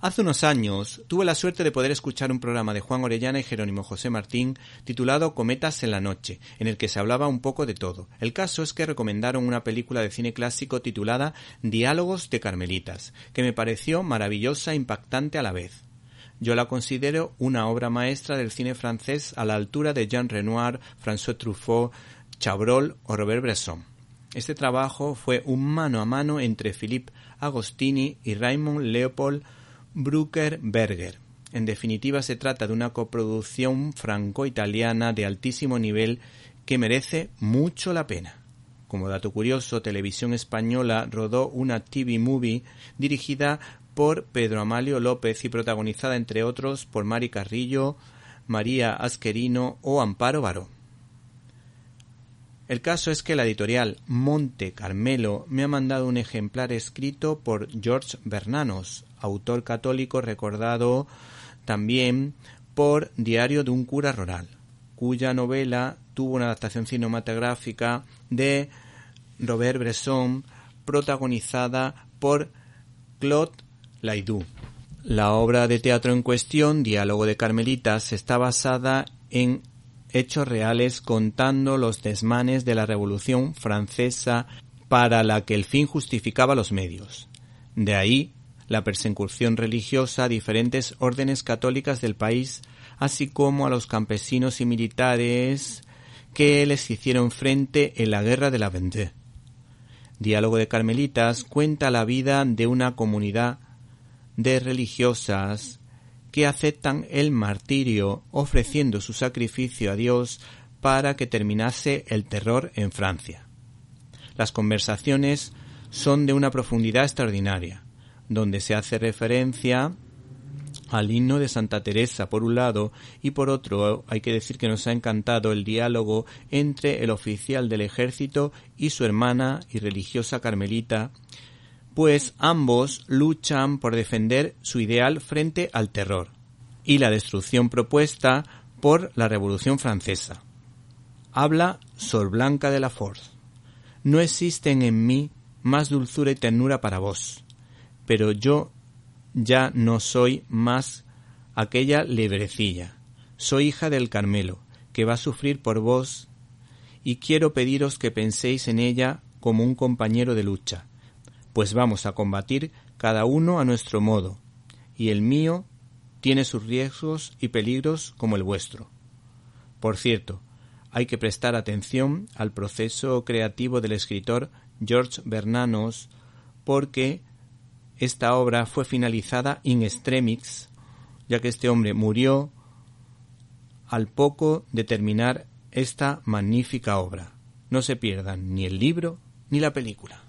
Hace unos años tuve la suerte de poder escuchar un programa de Juan Orellana y Jerónimo José Martín titulado Cometas en la Noche, en el que se hablaba un poco de todo. El caso es que recomendaron una película de cine clásico titulada Diálogos de Carmelitas, que me pareció maravillosa e impactante a la vez. Yo la considero una obra maestra del cine francés a la altura de Jean Renoir, François Truffaut, Chabrol o Robert Bresson. Este trabajo fue un mano a mano entre Philippe Agostini y Raymond Leopold Brucker Berger. En definitiva, se trata de una coproducción franco-italiana de altísimo nivel que merece mucho la pena. Como dato curioso, Televisión Española rodó una TV movie dirigida por Pedro Amalio López y protagonizada entre otros por Mari Carrillo, María Asquerino o Amparo Baró. El caso es que la editorial Monte Carmelo me ha mandado un ejemplar escrito por George Bernanos, autor católico recordado también por Diario de un cura rural, cuya novela tuvo una adaptación cinematográfica de Robert Bresson protagonizada por Claude Laidou. La obra de teatro en cuestión, Diálogo de Carmelitas, está basada en hechos reales contando los desmanes de la Revolución Francesa para la que el fin justificaba los medios. De ahí la persecución religiosa a diferentes órdenes católicas del país, así como a los campesinos y militares que les hicieron frente en la guerra de la Vendée. Diálogo de Carmelitas cuenta la vida de una comunidad de religiosas que aceptan el martirio ofreciendo su sacrificio a Dios para que terminase el terror en Francia. Las conversaciones son de una profundidad extraordinaria, donde se hace referencia al himno de Santa Teresa por un lado y por otro hay que decir que nos ha encantado el diálogo entre el oficial del ejército y su hermana y religiosa carmelita pues ambos luchan por defender su ideal frente al terror y la destrucción propuesta por la Revolución Francesa. Habla Sor Blanca de la Force. No existen en mí más dulzura y ternura para vos, pero yo ya no soy más aquella lebrecilla. Soy hija del Carmelo, que va a sufrir por vos, y quiero pediros que penséis en ella como un compañero de lucha, pues vamos a combatir cada uno a nuestro modo, y el mío tiene sus riesgos y peligros como el vuestro. Por cierto, hay que prestar atención al proceso creativo del escritor George Bernanos porque esta obra fue finalizada in extremis, ya que este hombre murió al poco de terminar esta magnífica obra. No se pierdan ni el libro ni la película.